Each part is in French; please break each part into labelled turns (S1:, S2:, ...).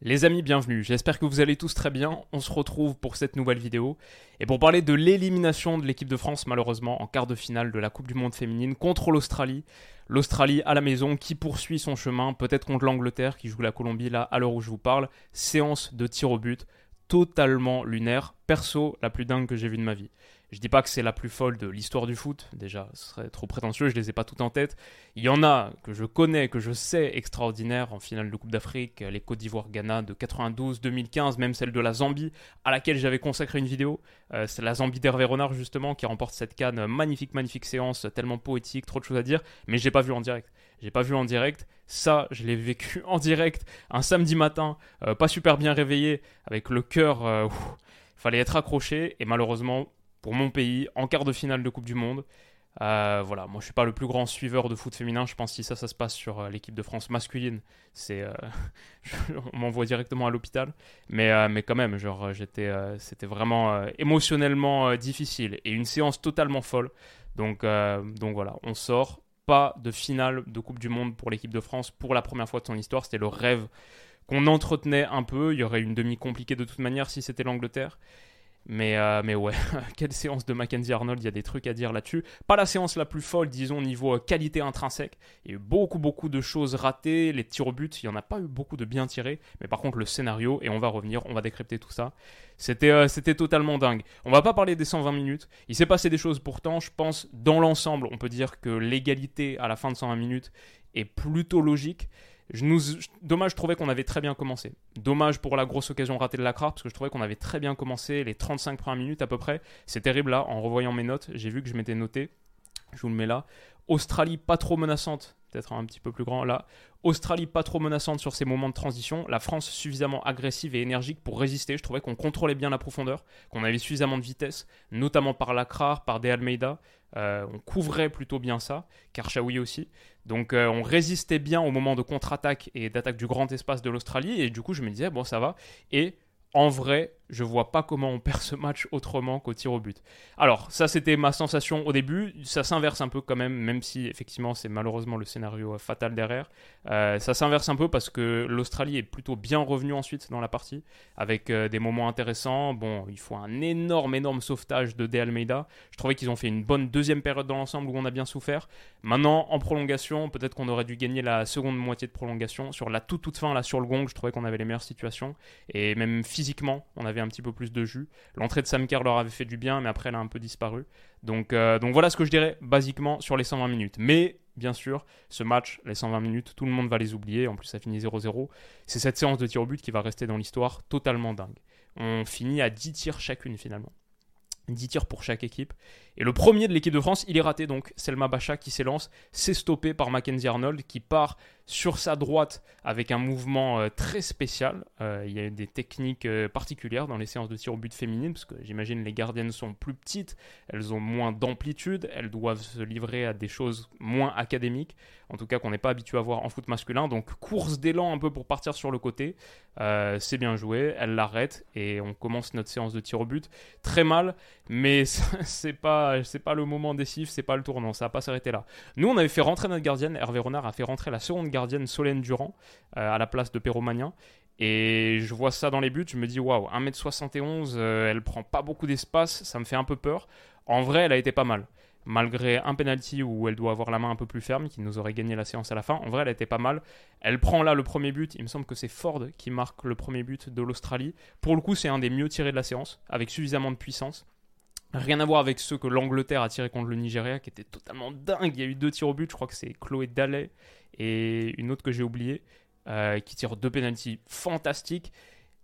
S1: Les amis, bienvenue. J'espère que vous allez tous très bien. On se retrouve pour cette nouvelle vidéo et pour parler de l'élimination de l'équipe de France malheureusement en quart de finale de la Coupe du monde féminine contre l'Australie. L'Australie à la maison qui poursuit son chemin, peut-être contre l'Angleterre qui joue la Colombie là à l'heure où je vous parle. Séance de tir au but totalement lunaire. Perso, la plus dingue que j'ai vue de ma vie. Je dis pas que c'est la plus folle de l'histoire du foot, déjà, ce serait trop prétentieux, je les ai pas toutes en tête. Il y en a que je connais, que je sais extraordinaires en finale de Coupe d'Afrique, les Côte d'Ivoire-Ghana de 92, 2015, même celle de la Zambie, à laquelle j'avais consacré une vidéo. Euh, c'est la Zambie d'Hervé Renard, justement, qui remporte cette canne. Magnifique, magnifique séance, tellement poétique, trop de choses à dire, mais j'ai pas vu en direct. J'ai pas vu en direct. Ça, je l'ai vécu en direct un samedi matin, euh, pas super bien réveillé, avec le cœur. Euh, fallait être accroché, et malheureusement, pour mon pays en quart de finale de Coupe du Monde. Euh, voilà, moi je suis pas le plus grand suiveur de foot féminin. Je pense que si ça, ça se passe sur euh, l'équipe de France masculine, c'est, euh, on m'envoie directement à l'hôpital. Mais, mais quand même, genre, j'étais, c'était vraiment émotionnellement difficile et une séance totalement folle. Donc, donc voilà, on sort. Pas de finale de Coupe du Monde pour l'équipe de France pour la première fois de son histoire. C'était le rêve qu'on entretenait un peu. Il y aurait une demi compliquée de toute manière si c'était l'Angleterre. Mais, euh, mais ouais, quelle séance de Mackenzie Arnold, il y a des trucs à dire là-dessus. Pas la séance la plus folle, disons, niveau euh, qualité intrinsèque. Il y a eu beaucoup, beaucoup de choses ratées. Les tirs au but, il n'y en a pas eu beaucoup de bien tirés. Mais par contre, le scénario, et on va revenir, on va décrypter tout ça. C'était euh, c'était totalement dingue. On va pas parler des 120 minutes. Il s'est passé des choses pourtant, je pense, dans l'ensemble, on peut dire que l'égalité à la fin de 120 minutes est plutôt logique. Je dommage, je trouvais qu'on avait très bien commencé. Dommage pour la grosse occasion ratée de la parce que je trouvais qu'on avait très bien commencé les 35 premières minutes à peu près. C'est terrible là, en revoyant mes notes, j'ai vu que je m'étais noté. Je vous le mets là. Australie pas trop menaçante, peut-être un petit peu plus grand là. Australie pas trop menaçante sur ces moments de transition. La France suffisamment agressive et énergique pour résister. Je trouvais qu'on contrôlait bien la profondeur, qu'on avait suffisamment de vitesse, notamment par Lacrar, par De Almeida. Euh, on couvrait plutôt bien ça, Karchaoui aussi. Donc euh, on résistait bien au moment de contre-attaque et d'attaque du grand espace de l'Australie. Et du coup, je me disais, bon, ça va. Et en vrai, je vois pas comment on perd ce match autrement qu'au tir au but. Alors, ça c'était ma sensation au début, ça s'inverse un peu quand même, même si effectivement c'est malheureusement le scénario euh, fatal derrière. Euh, ça s'inverse un peu parce que l'Australie est plutôt bien revenue ensuite dans la partie, avec euh, des moments intéressants. Bon, il faut un énorme, énorme sauvetage de De Almeida. Je trouvais qu'ils ont fait une bonne deuxième période dans l'ensemble où on a bien souffert. Maintenant, en prolongation, peut-être qu'on aurait dû gagner la seconde moitié de prolongation. Sur la toute, toute fin, là, sur le gong, je trouvais qu'on avait les meilleures situations. Et même physiquement, on avait un petit peu plus de jus. L'entrée de Sam Kerr leur avait fait du bien, mais après elle a un peu disparu. Donc, euh, donc voilà ce que je dirais basiquement sur les 120 minutes. Mais bien sûr, ce match, les 120 minutes, tout le monde va les oublier. En plus, ça finit 0-0. C'est cette séance de tir au but qui va rester dans l'histoire totalement dingue. On finit à 10 tirs chacune finalement. 10 tirs pour chaque équipe. Et le premier de l'équipe de France, il est raté donc. Selma Bacha qui s'élance, c'est stoppé par Mackenzie Arnold qui part sur sa droite avec un mouvement euh, très spécial. Euh, il y a des techniques euh, particulières dans les séances de tir au but féminine parce que j'imagine les gardiennes sont plus petites, elles ont moins d'amplitude, elles doivent se livrer à des choses moins académiques, en tout cas qu'on n'est pas habitué à voir en foot masculin. Donc course d'élan un peu pour partir sur le côté. c'est bien joué, elle l'arrête et on commence notre séance de tir au but. Très mal, mais c'est pas c'est pas le moment décisif, c'est pas le tournant, ça va pas s'arrêter là. Nous, on avait fait rentrer notre gardienne, Hervé Renard a fait rentrer la seconde gardienne Solène Durand euh, à la place de Perromagnin. Et je vois ça dans les buts, je me dis waouh, 1m71, euh, elle prend pas beaucoup d'espace, ça me fait un peu peur. En vrai, elle a été pas mal. Malgré un penalty où elle doit avoir la main un peu plus ferme, qui nous aurait gagné la séance à la fin, en vrai, elle a été pas mal. Elle prend là le premier but, il me semble que c'est Ford qui marque le premier but de l'Australie. Pour le coup, c'est un des mieux tirés de la séance, avec suffisamment de puissance. Rien à voir avec ceux que l'Angleterre a tiré contre le Nigeria, qui était totalement dingue. Il y a eu deux tirs au but, je crois que c'est Chloé Dallet et une autre que j'ai oubliée, euh, qui tire deux pénalties fantastiques.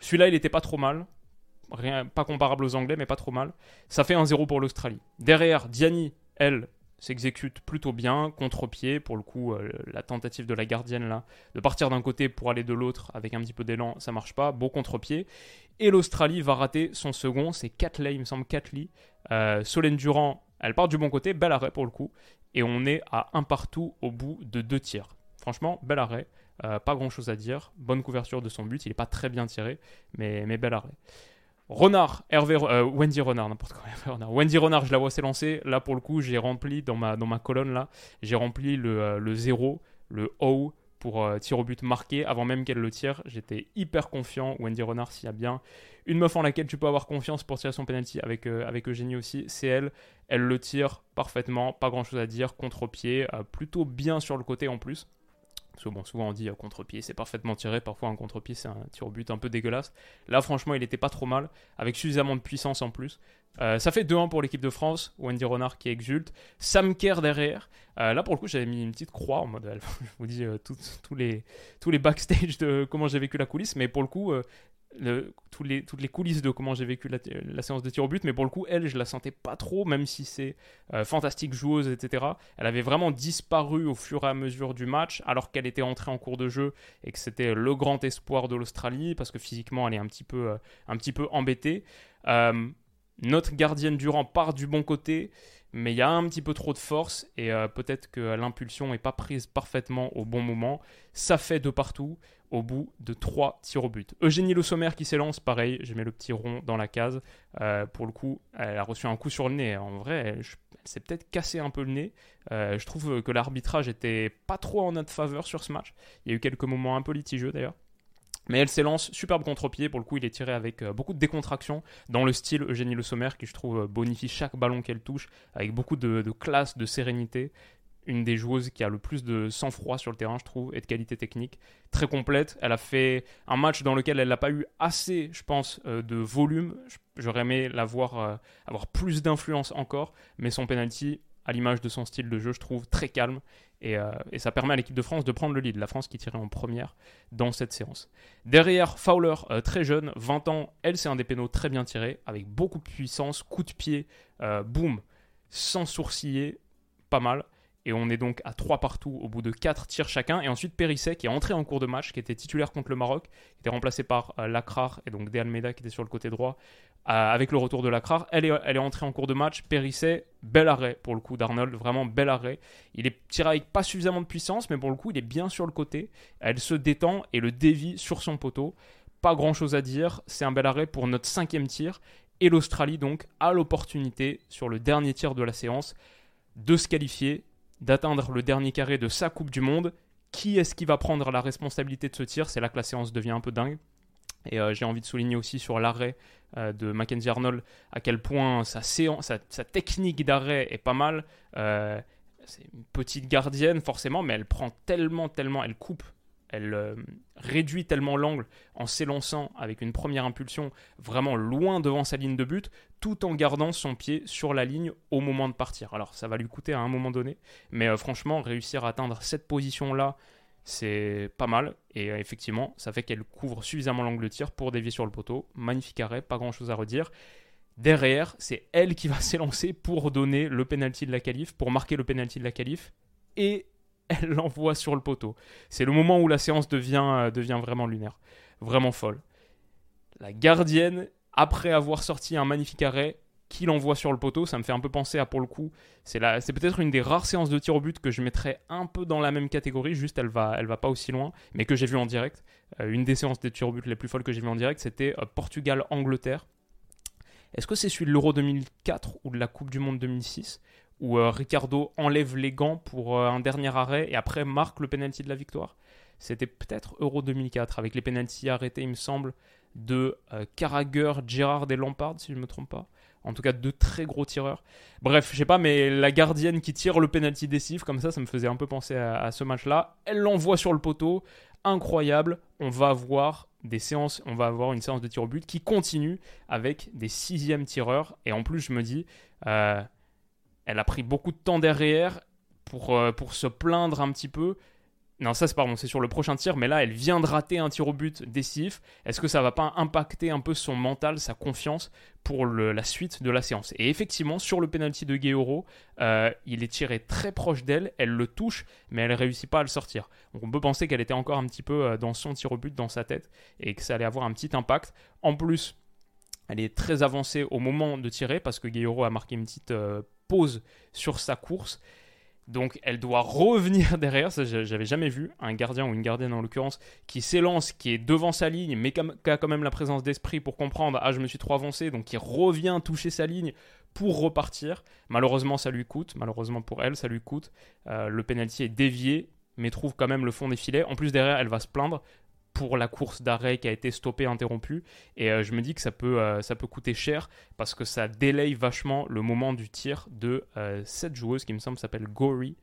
S1: Celui-là, il était pas trop mal. Rien, pas comparable aux Anglais, mais pas trop mal. Ça fait un 0 pour l'Australie. Derrière, Diani, elle, s'exécute plutôt bien, contre-pied, pour le coup, euh, la tentative de la gardienne là, de partir d'un côté pour aller de l'autre avec un petit peu d'élan, ça marche pas, beau contre-pied. Et l'Australie va rater son second, c'est Catley, il me semble, Catley. Euh, Solène Durand, elle part du bon côté, bel arrêt pour le coup, et on est à un partout au bout de deux tirs. Franchement, bel arrêt, euh, pas grand chose à dire, bonne couverture de son but, il n'est pas très bien tiré, mais bel arrêt. Renard, Hervé, euh, Wendy Renard, n'importe quoi. Wendy Renard, je la vois s'élancer. Là, pour le coup, j'ai rempli dans ma, colonne, là, j'ai rempli le, euh, le 0, le O pour euh, tir au but marqué avant même qu'elle le tire. J'étais hyper confiant. Wendy Renard, s'il y a bien une meuf en laquelle tu peux avoir confiance pour tirer son penalty avec, avec Eugénie aussi, c'est elle. Elle le tire parfaitement, pas grand chose à dire, contre-pied, plutôt bien sur le côté en plus. Parce que bon, souvent on dit euh, contre-pied, c'est parfaitement tiré. Parfois un contre-pied, c'est un tir au but un peu dégueulasse. Là, franchement, il était pas trop mal, avec suffisamment de puissance en plus. Euh, ça fait 2-1 pour l'équipe de France. Wendy Renard qui exulte. Sam Kerr derrière. Euh, là, pour le coup, j'avais mis une petite croix en mode. je vous dis tous, les, tous les backstage de comment j'ai vécu la coulisse. Mais pour le coup, toutes les coulisses de comment j'ai vécu la, séance de tir au but, mais pour le coup, elle, je la sentais pas trop, même si c'est euh, fantastique joueuse, etc. Elle avait vraiment disparu au fur et à mesure du match, alors qu'elle était entrée en cours de jeu et que c'était le grand espoir de l'Australie, parce que physiquement, elle est un petit peu, euh, un petit peu embêtée. Euh, notre gardienne Durand part du bon côté, mais il y a un petit peu trop de force et peut-être que l'impulsion n'est pas prise parfaitement au bon moment. Ça fait de partout au bout de 3 tirs au but. Eugénie Le Sommer qui s'élance, pareil, j'ai mis le petit rond dans la case. Euh, pour le coup, elle a reçu un coup sur le nez. En vrai, elle, s'est peut-être cassé un peu le nez. Euh, je trouve que l'arbitrage était pas trop en notre faveur sur ce match. Il y a eu quelques moments un peu litigieux d'ailleurs. Mais elle s'élance, superbe contre-pied. Pour le coup, il est tiré avec euh, beaucoup de décontraction, dans le style Eugénie Le Sommer, qui je trouve bonifie chaque ballon qu'elle touche, avec beaucoup de, classe, de sérénité une des joueuses qui a le plus de sang-froid sur le terrain, je trouve, et de qualité technique. Très complète. Elle a fait un match dans lequel elle n'a pas eu assez, je pense, euh, de volume. J'aurais aimé la voir euh, avoir plus d'influence encore, mais son penalty, à l'image de son style de jeu, je trouve très calme. Et, euh, et ça permet à l'équipe de France de prendre le lead. La France qui tirait en première dans cette séance. Derrière, Fowler, très jeune, 20 ans. Elle, c'est un des pénaux très bien tiré, avec beaucoup de puissance, coup de pied, boum, sans sourciller, pas mal. Et on est donc à 3 partout au bout de 4 tirs chacun. Et ensuite Périsset qui est entré en cours de match, qui était titulaire contre le Maroc, qui était remplacé par euh, Lacrar et donc De Almeida qui était sur le côté droit. Euh, avec le retour de Lacrar, elle est, elle est entrée en cours de match. Périsset, bel arrêt pour le coup d'Arnold, vraiment bel arrêt. Il est tiré avec pas suffisamment de puissance, mais pour le coup il est bien sur le côté. Elle se détend et le dévie sur son poteau. Pas grand chose à dire, c'est un bel arrêt pour notre cinquième tir. Et l'Australie donc a l'opportunité sur le dernier tir de la séance de se qualifier d'atteindre le dernier carré de sa Coupe du Monde. Qui est-ce qui va prendre la responsabilité de ce tir? C'est là que la séance devient un peu dingue. Et euh, j'ai envie de souligner aussi sur l'arrêt euh, de Mackenzie Arnold à quel point sa, technique d'arrêt est pas mal. Euh, c'est une petite gardienne forcément, mais elle prend tellement, tellement, elle coupe elle réduit tellement l'angle en s'élançant avec une première impulsion vraiment loin devant sa ligne de but, tout en gardant son pied sur la ligne au moment de partir. Alors ça va lui coûter à un moment donné, mais franchement, réussir à atteindre cette position-là, c'est pas mal. Et euh, effectivement, ça fait qu'elle couvre suffisamment l'angle de tir pour dévier sur le poteau. Magnifique arrêt, pas grand-chose à redire. Derrière, c'est elle qui va s'élancer pour donner le penalty de la qualif, pour marquer le penalty de la qualif. Et elle l'envoie sur le poteau. C'est le moment où la séance devient, euh, devient vraiment lunaire, vraiment folle. La gardienne, après avoir sorti un magnifique arrêt, qui l'envoie sur le poteau, ça me fait un peu penser à pour le coup, c'est peut-être une des rares séances de tir au but que je mettrais un peu dans la même catégorie, juste elle va, elle va pas aussi loin, mais que j'ai vu en direct. Euh, une des séances de tir au but les plus folles que j'ai vu en direct, c'était euh, Portugal-Angleterre. Est-ce que c'est celui de l'Euro 2004 ou de la Coupe du Monde 2006 où euh, Ricardo enlève les gants pour euh, un dernier arrêt et après marque le penalty de la victoire? C'était peut-être Euro 2004 avec les penalties arrêtés, il me semble, de Carragher, Gerrard et Lampard, si je ne me trompe pas. En tout cas, deux très gros tireurs. Bref, je sais pas, mais la gardienne qui tire le penalty décisif, comme ça, ça me faisait un peu penser à, ce match-là. Elle l'envoie sur le poteau. Incroyable. On va avoir des séances, on va avoir une séance de tir au but qui continue avec des sixièmes tireurs. Et en plus, je me dis, elle a pris beaucoup de temps derrière pour, euh, pour se plaindre un petit peu. Non, ça c'est pardon, c'est sur le prochain tir, mais là elle vient de rater un tir au but décisif. Est-ce que ça va pas impacter un peu son mental, sa confiance pour la suite de la séance? Et effectivement, sur le penalty de Guerrero, euh, il est tiré très proche d'elle, elle le touche, mais elle réussit pas à le sortir. Donc on peut penser qu'elle était encore un petit peu euh, dans son tir au but, dans sa tête, et que ça allait avoir un petit impact. En plus, elle est très avancée au moment de tirer parce que Guerrero a marqué une petite euh, pause sur sa course. Donc elle doit revenir derrière, ça j'avais jamais vu, un gardien ou une gardienne en l'occurrence, qui s'élance, qui est devant sa ligne, mais qui a quand même la présence d'esprit pour comprendre, ah je me suis trop avancé, donc qui revient toucher sa ligne pour repartir. Malheureusement ça lui coûte, malheureusement pour elle ça lui coûte. Euh, le penalty est dévié, mais trouve quand même le fond des filets. En plus derrière elle va se plaindre pour la course d'arrêt qui a été stoppée, interrompue. Et euh, je me dis que ça peut, euh, ça peut coûter cher parce que ça délaye vachement le moment du tir de euh, cette joueuse qui me semble s'appelle Gory.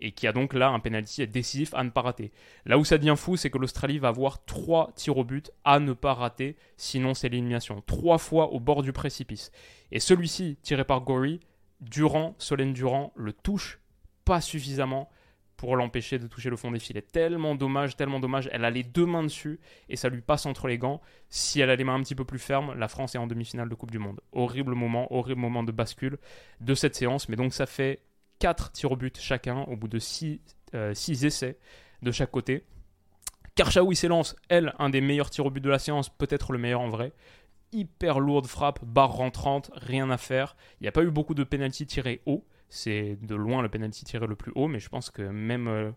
S1: et qui a donc là un penalty décisif à ne pas rater. Là où ça devient fou, c'est que l'Australie va avoir trois tirs au but à ne pas rater, sinon c'est l'élimination. Trois fois au bord du précipice. Et celui-ci, tiré par Gory, Durant, Solène Durand, le touche pas suffisamment pour l'empêcher de toucher le fond des filets. Tellement dommage, tellement dommage. Elle a les deux mains dessus et ça lui passe entre les gants. Si elle a les mains un petit peu plus fermes, la France est en demi-finale de Coupe du Monde. Horrible moment, horrible moment de bascule de cette séance. Mais donc ça fait 4 tirs au but chacun au bout de 6 euh, essais de chaque côté. Karchaoui s'élance, elle, un des meilleurs tirs au but de la séance, peut-être le meilleur en vrai. Hyper lourde frappe, barre rentrante, rien à faire. Il n'y a pas eu beaucoup de pénalty tirés haut c'est de loin le penalty tiré le plus haut, mais je pense que même. Euh,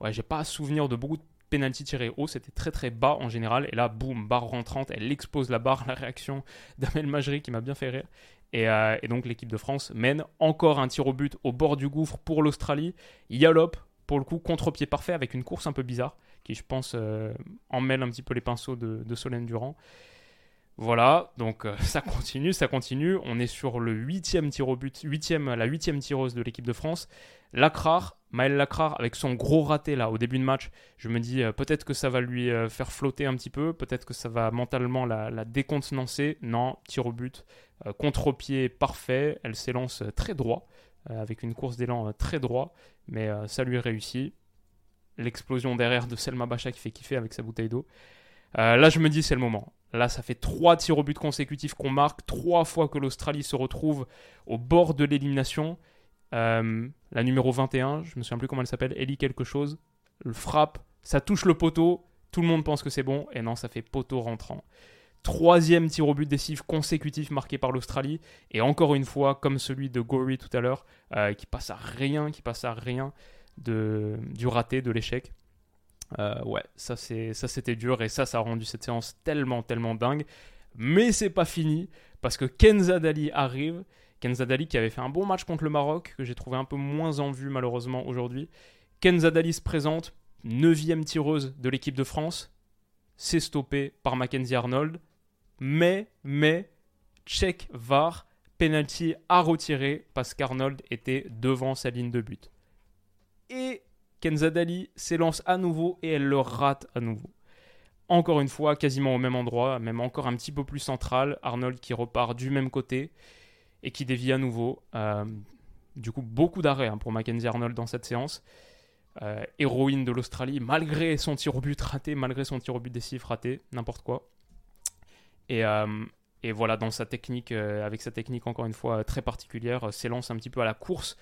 S1: ouais, j'ai pas à souvenir de beaucoup de penalty tirés haut, c'était très très bas en général. Et là, boum, barre rentrante, elle expose la barre, la réaction d'Amel Majri qui m'a bien fait rire. Et, euh, et donc l'équipe de France mène encore un tir au but au bord du gouffre pour l'Australie. Yalop, pour le coup, contre-pied parfait avec une course un peu bizarre qui, je pense, euh, emmêle un petit peu les pinceaux de Solène Durand. Voilà, donc euh, ça continue, ça continue. On est sur le huitième tir au but, huitième, la huitième tireuse de l'équipe de France. Lacrar, Maël Lacrar, avec son gros raté là au début de match, je me dis euh, peut-être que ça va lui euh, faire flotter un petit peu, peut-être que ça va mentalement la, la décontenancer. Non, tir au but, contre-pied parfait, elle s'élance très droit, avec une course d'élan très droit, mais ça lui réussit. L'explosion derrière de Selma Bacha qui fait kiffer avec sa bouteille d'eau. là, je me dis c'est le moment. Là, ça fait trois tirs au but consécutifs qu'on marque, trois fois que l'Australie se retrouve au bord de l'élimination. Euh, la numéro 21, je me souviens plus comment elle s'appelle, Ellie quelque chose, le frappe, ça touche le poteau, tout le monde pense que c'est bon, et non, ça fait poteau rentrant. Troisième tir au but décisif consécutif marqué par l'Australie, et encore une fois, comme celui de Gory tout à l'heure, euh, qui passe à rien, qui passe à rien de, du raté, de l'échec. Euh, ouais, ça c'est ça c'était dur et ça ça a rendu cette séance tellement tellement dingue. Mais c'est pas fini parce que Kenza Dali arrive. Kenza Dali qui avait fait un bon match contre le Maroc que j'ai trouvé un peu moins en vue malheureusement aujourd'hui. Kenza Dali se présente, neuvième tireuse de l'équipe de France. C'est stoppé par Mackenzie Arnold. Mais mais check VAR penalty à retirer parce qu'Arnold était devant sa ligne de but. Et Kenzadali s'élance à nouveau et elle le rate à nouveau. Encore une fois, quasiment au même endroit, même encore un petit peu plus central. Arnold qui repart du même côté et qui dévie à nouveau. Euh, du coup, beaucoup d'arrêts hein, pour Mackenzie Arnold dans cette séance. Euh, héroïne de l'Australie, malgré son tir au but raté, malgré son tir au but décisif raté, n'importe quoi. Et, euh, et, voilà, dans sa technique, avec sa technique encore une fois très particulière, s'élance un petit peu à la course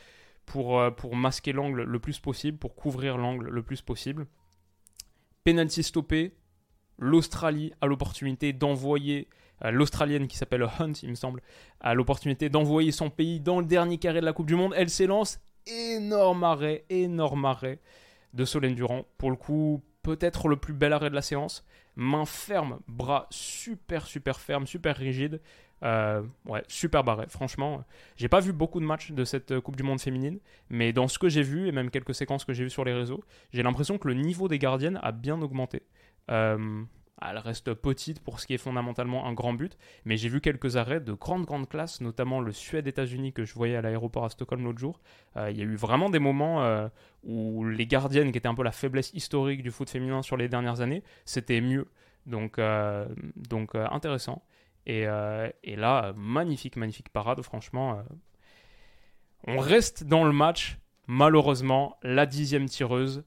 S1: pour, euh, pour masquer l'angle le plus possible, pour couvrir l'angle le plus possible. Penalty stoppé, l'Australie a l'opportunité d'envoyer, euh, l'Australienne qui s'appelle Hunt, il me semble, a l'opportunité d'envoyer son pays dans le dernier carré de la Coupe du Monde. Elle s'élance, énorme arrêt, énorme arrêt de Solène Durand. Pour le coup, peut-être le plus bel arrêt de la séance. Main ferme, bras super, super ferme, super rigide. Euh, ouais, super barré. Franchement, j'ai pas vu beaucoup de matchs de cette Coupe du Monde féminine, mais dans ce que j'ai vu et même quelques séquences que j'ai vues sur les réseaux, j'ai l'impression que le niveau des gardiennes a bien augmenté. Euh, elle reste petite pour ce qui est fondamentalement un grand but, mais j'ai vu quelques arrêts de grande grande classe, notamment le Suède-États-Unis que je voyais à l'aéroport à Stockholm l'autre jour. Euh, il y a eu vraiment des moments où les gardiennes, qui étaient un peu la faiblesse historique du foot féminin sur les dernières années, c'était mieux. Donc, donc intéressant. Euh, et, là, magnifique, magnifique parade, franchement. Euh. On reste dans le match, Malheureusement, la dixième tireuse,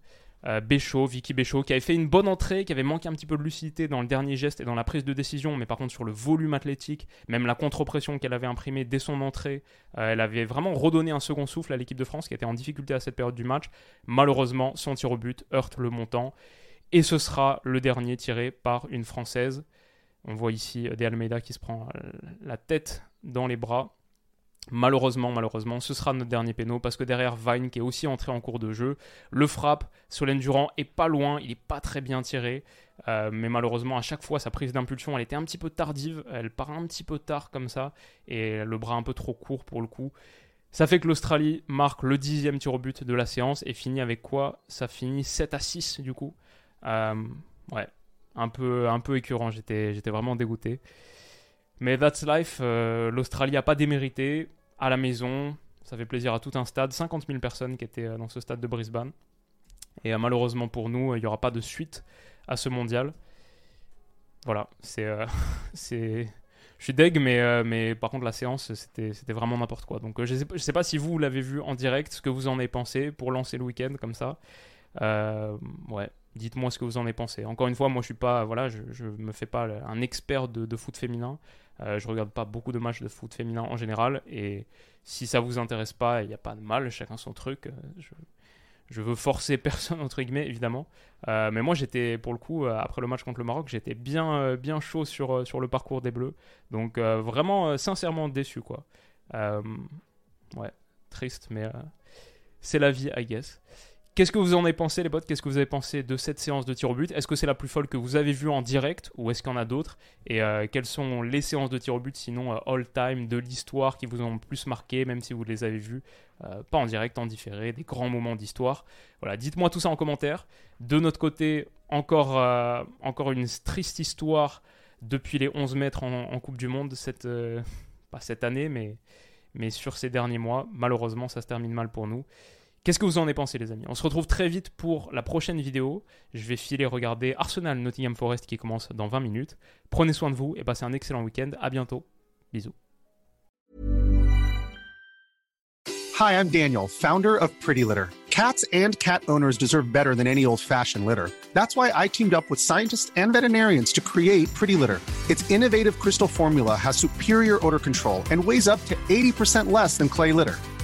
S1: euh, Vicky Béchaud, qui avait fait une bonne entrée, qui avait manqué un petit peu de lucidité dans le dernier geste et dans la prise de décision, mais par contre sur le volume athlétique, même la contre-pression qu'elle avait imprimée dès son entrée, elle avait vraiment redonné un second souffle à l'équipe de France qui était en difficulté à cette période du match. Malheureusement, son tir au but heurte le montant. Et ce sera le dernier tiré par une Française. On voit ici De Almeida qui se prend euh, la tête dans les bras. Malheureusement, malheureusement, ce sera notre dernier péno parce que derrière Vine, qui est aussi entré en cours de jeu, le frappe. Solène Durand est pas loin, il est pas très bien tiré. Euh, mais malheureusement, à chaque fois, sa prise d'impulsion, elle était un petit peu tardive. Elle part un petit peu tard comme ça. Et le bras un peu trop court pour le coup. Ça fait que l'Australie marque le dixième tir au but de la séance et finit avec quoi? Ça finit 7 à 6 du coup. Euh, ouais, un peu, un peu écœurant, j'étais, j'étais vraiment dégoûté. Mais that's life, euh, l'Australie n'a pas démérité à la maison. Ça fait plaisir à tout un stade. 50 000 personnes qui étaient euh, dans ce stade de Brisbane. Et euh, malheureusement pour nous, il n'y aura pas de suite à ce mondial. Voilà, c'est. C'est... Je suis deg, mais, mais par contre, la séance, c'était, vraiment n'importe quoi. Donc, je ne sais pas si vous l'avez vu en direct, ce que vous en avez pensé pour lancer le week-end comme ça. ouais, dites-moi ce que vous en avez pensé. Encore une fois, moi, je suis pas. Voilà, je, me fais pas un expert de, foot féminin. Euh, je regarde pas beaucoup de matchs de foot féminin en général. Et si ça vous intéresse pas, il n'y a pas de mal, chacun son truc. Euh, je, veux forcer personne, entre guillemets, évidemment. Euh, mais moi, j'étais, pour le coup, après le match contre le Maroc, j'étais bien, bien chaud sur, sur le parcours des Bleus. Donc, vraiment, sincèrement déçu, quoi. ouais, triste, mais c'est la vie, I guess. Qu'est-ce que vous en avez pensé, les potes? Qu'est-ce que vous avez pensé de cette séance de tir au but? Est-ce que c'est la plus folle que vous avez vue en direct ou est-ce qu'il y en a d'autres? Et euh, quelles sont les séances de tir au but, sinon euh, all-time, de l'histoire qui vous ont le plus marqué, même si vous les avez vues euh, pas en direct, en différé, des grands moments d'histoire? Voilà, dites-moi tout ça en commentaire. De notre côté, encore, encore une triste histoire depuis les 11 mètres en, Coupe du Monde, cette, pas cette année, mais, mais sur ces derniers mois. Malheureusement, ça se termine mal pour nous. Qu'est-ce que vous en avez pensé, les amis? On se retrouve très vite pour la prochaine vidéo. Je vais filer regarder Arsenal Nottingham Forest qui commence dans 20 minutes. Prenez soin de vous et passez un excellent week-end. À bientôt. Bisous.
S2: Hi, I'm Daniel, founder of Pretty Litter. Cats and cat owners deserve better than any old-fashioned litter. That's why I teamed up with scientists and veterinarians to create Pretty Litter. Its innovative crystal formula has superior odor control and weighs up to 80% less than clay litter.